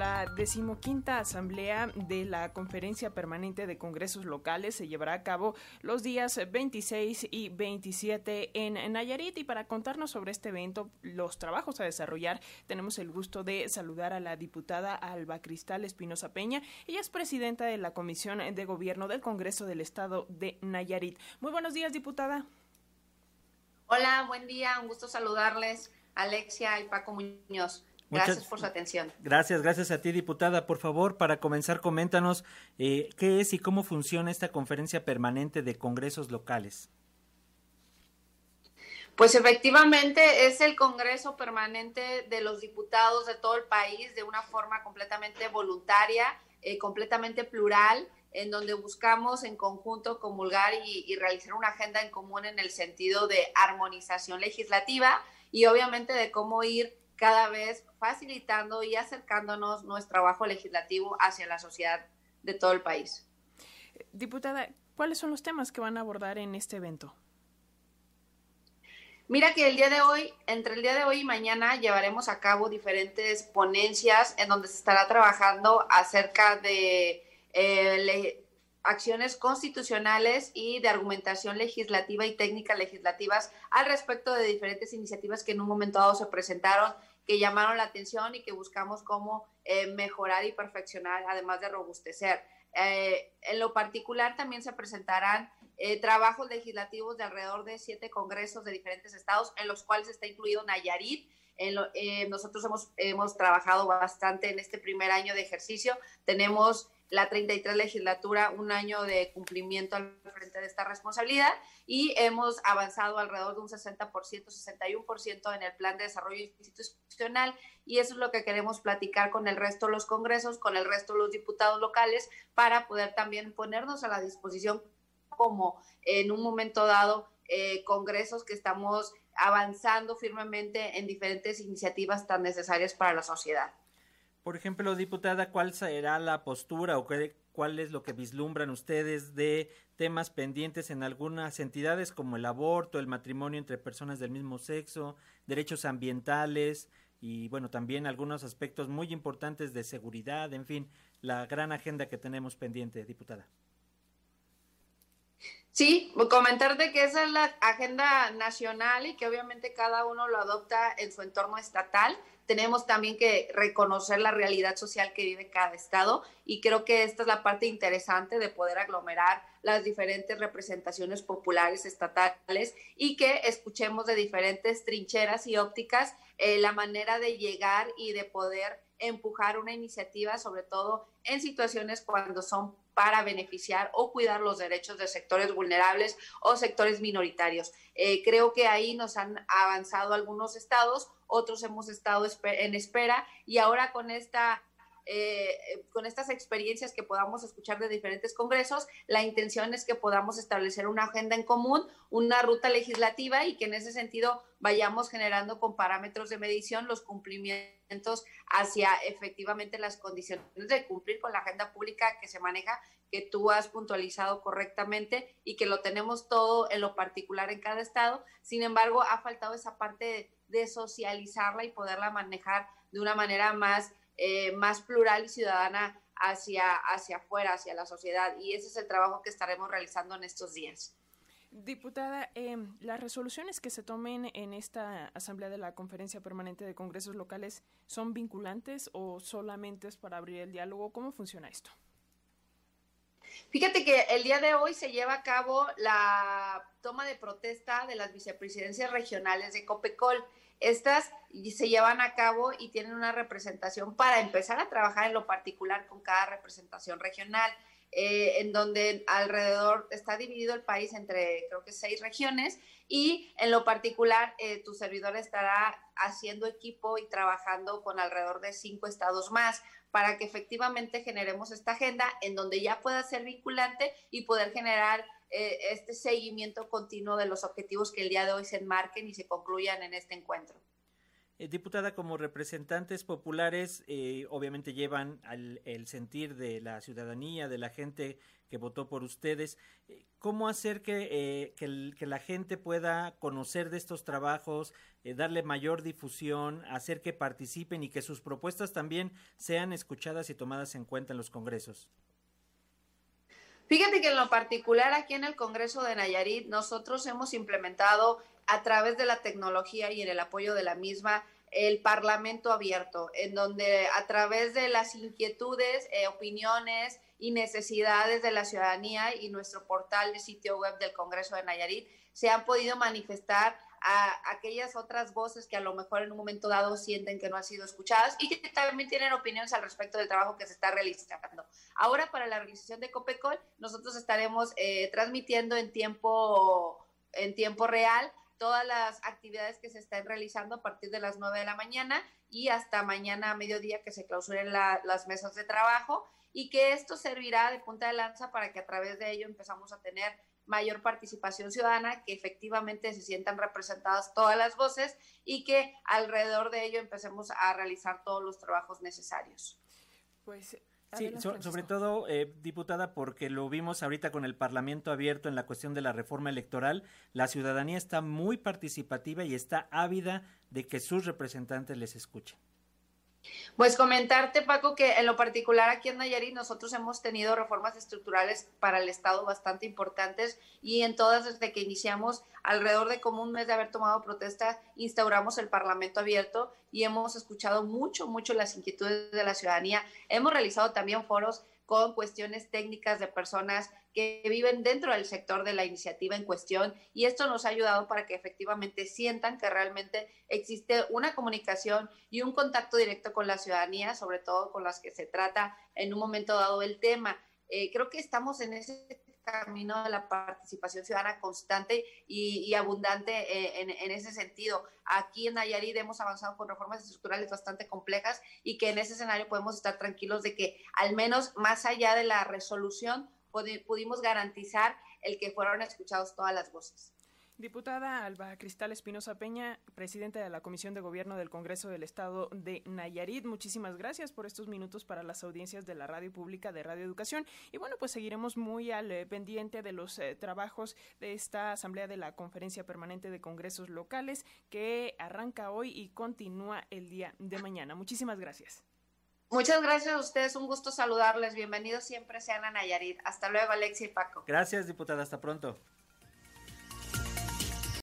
La decimoquinta asamblea de la Conferencia Permanente de Congresos Locales se llevará a cabo los días 26 y 27 en Nayarit y para contarnos sobre este evento, los trabajos a desarrollar, tenemos el gusto de saludar a la diputada Alba Cristal Espinosa Peña. Ella es presidenta de la Comisión de Gobierno del Congreso del Estado de Nayarit. Muy buenos días, diputada. Hola, buen día, un gusto saludarles, Alexia y Paco Muñoz. Gracias por su atención. Gracias, gracias a ti, diputada. Por favor, para comenzar, coméntanos eh, qué es y cómo funciona esta conferencia permanente de congresos locales. Pues efectivamente es el Congreso Permanente de los Diputados de todo el país de una forma completamente voluntaria, eh, completamente plural, en donde buscamos en conjunto comulgar y, y realizar una agenda en común en el sentido de armonización legislativa y obviamente de cómo ir cada vez facilitando y acercándonos nuestro trabajo legislativo hacia la sociedad de todo el país. Diputada, ¿cuáles son los temas que van a abordar en este evento? Mira que el día de hoy, entre el día de hoy y mañana, llevaremos a cabo diferentes ponencias en donde se estará trabajando acerca de eh, acciones constitucionales y de argumentación legislativa y técnicas legislativas al respecto de diferentes iniciativas que en un momento dado se presentaron que llamaron la atención y que buscamos cómo eh, mejorar y perfeccionar, además de robustecer. Eh, en lo particular también se presentarán eh, trabajos legislativos de alrededor de siete congresos de diferentes estados, en los cuales está incluido Nayarit. En lo, nosotros hemos, hemos trabajado bastante en este primer año de ejercicio. Tenemos la 33 legislatura un año de cumplimiento al frente de esta responsabilidad y hemos avanzado alrededor de un 60%, 61% en el plan de desarrollo institucional y eso es lo que queremos platicar con el resto de los congresos, con el resto de los diputados locales para poder también ponernos a la disposición como en un momento dado eh, congresos que estamos avanzando firmemente en diferentes iniciativas tan necesarias para la sociedad. Por ejemplo, diputada, ¿cuál será la postura o cuál es lo que vislumbran ustedes de temas pendientes en algunas entidades como el aborto, el matrimonio entre personas del mismo sexo, derechos ambientales y bueno, también algunos aspectos muy importantes de seguridad, en fin, la gran agenda que tenemos pendiente, diputada? Sí, comentarte que esa es la agenda nacional y que obviamente cada uno lo adopta en su entorno estatal tenemos también que reconocer la realidad social que vive cada estado y creo que esta es la parte interesante de poder aglomerar las diferentes representaciones populares estatales y que escuchemos de diferentes trincheras y ópticas eh, la manera de llegar y de poder empujar una iniciativa, sobre todo en situaciones cuando son para beneficiar o cuidar los derechos de sectores vulnerables o sectores minoritarios. Eh, creo que ahí nos han avanzado algunos estados, otros hemos estado en espera y ahora con esta eh, con estas experiencias que podamos escuchar de diferentes congresos, la intención es que podamos establecer una agenda en común, una ruta legislativa y que en ese sentido vayamos generando con parámetros de medición los cumplimientos hacia efectivamente las condiciones de cumplir con la agenda pública que se maneja, que tú has puntualizado correctamente y que lo tenemos todo en lo particular en cada estado. Sin embargo, ha faltado esa parte de socializarla y poderla manejar de una manera más eh, más plural y ciudadana hacia, hacia afuera, hacia la sociedad. Y ese es el trabajo que estaremos realizando en estos días. Diputada, eh, ¿las resoluciones que se tomen en esta Asamblea de la Conferencia Permanente de Congresos Locales son vinculantes o solamente es para abrir el diálogo? ¿Cómo funciona esto? Fíjate que el día de hoy se lleva a cabo la toma de protesta de las vicepresidencias regionales de COPECOL. Estas se llevan a cabo y tienen una representación para empezar a trabajar en lo particular con cada representación regional, eh, en donde alrededor está dividido el país entre creo que seis regiones y en lo particular eh, tu servidor estará haciendo equipo y trabajando con alrededor de cinco estados más para que efectivamente generemos esta agenda en donde ya pueda ser vinculante y poder generar eh, este seguimiento continuo de los objetivos que el día de hoy se enmarquen y se concluyan en este encuentro. Eh, diputada, como representantes populares, eh, obviamente llevan al, el sentir de la ciudadanía, de la gente que votó por ustedes. Eh, ¿Cómo hacer que, que, la gente pueda conocer de estos trabajos, darle mayor difusión, hacer que participen y que sus propuestas también sean escuchadas y tomadas en cuenta en los congresos? Fíjate que en lo particular aquí en el Congreso de Nayarit nosotros hemos implementado a través de la tecnología y en el apoyo de la misma el Parlamento abierto, en donde a través de las inquietudes, eh, opiniones y necesidades de la ciudadanía y nuestro portal de sitio web del Congreso de Nayarit se han podido manifestar a aquellas otras voces que a lo mejor en un momento dado sienten que no han sido escuchadas y que también tienen opiniones al respecto del trabajo que se está realizando. Ahora para la realización de Copecol, nosotros estaremos eh, transmitiendo en tiempo, en tiempo real todas las actividades que se están realizando a partir de las 9 de la mañana y hasta mañana a mediodía que se clausuren las mesas de trabajo y que esto servirá de punta de lanza para que a través de ello empezamos a tener mayor participación ciudadana, que efectivamente se sientan representadas todas las voces y que alrededor de ello empecemos a realizar todos los trabajos necesarios. Pues Sí, sobre todo, eh, diputada, porque lo vimos ahorita con el Parlamento abierto en la cuestión de la reforma electoral, la ciudadanía está muy participativa y está ávida de que sus representantes les escuchen. Pues comentarte, Paco, que en lo particular aquí en Nayarit nosotros hemos tenido reformas estructurales para el Estado bastante importantes y en todas desde que iniciamos, alrededor de como un mes de haber tomado protesta, instauramos el Parlamento abierto y hemos escuchado mucho, mucho las inquietudes de la ciudadanía. Hemos realizado también foros con cuestiones técnicas de personas que viven dentro del sector de la iniciativa en cuestión y esto nos ha ayudado para que efectivamente sientan que realmente existe una comunicación y un contacto directo con la ciudadanía, sobre todo con las que se trata en un momento dado el tema. Eh, creo que estamos en ese camino de la participación ciudadana constante y, abundante eh, en, ese sentido. Aquí en Nayarit hemos avanzado con reformas estructurales bastante complejas y que en ese escenario podemos estar tranquilos de que al menos más allá de la resolución pudimos garantizar el que fueron escuchados todas las voces. Diputada Alba Cristal Espinosa Peña, presidenta de la Comisión de Gobierno del Congreso del Estado de Nayarit, muchísimas gracias por estos minutos para las audiencias de la radio pública de Radio Educación. Y bueno, pues seguiremos muy al eh, pendiente de los eh, trabajos de esta Asamblea de la Conferencia Permanente de Congresos Locales que arranca hoy y continúa el día de mañana. Muchísimas gracias. Muchas gracias a ustedes, un gusto saludarles. Bienvenidos siempre sean a Nayarit. Hasta luego, Alexia y Paco. Gracias, diputada. Hasta pronto.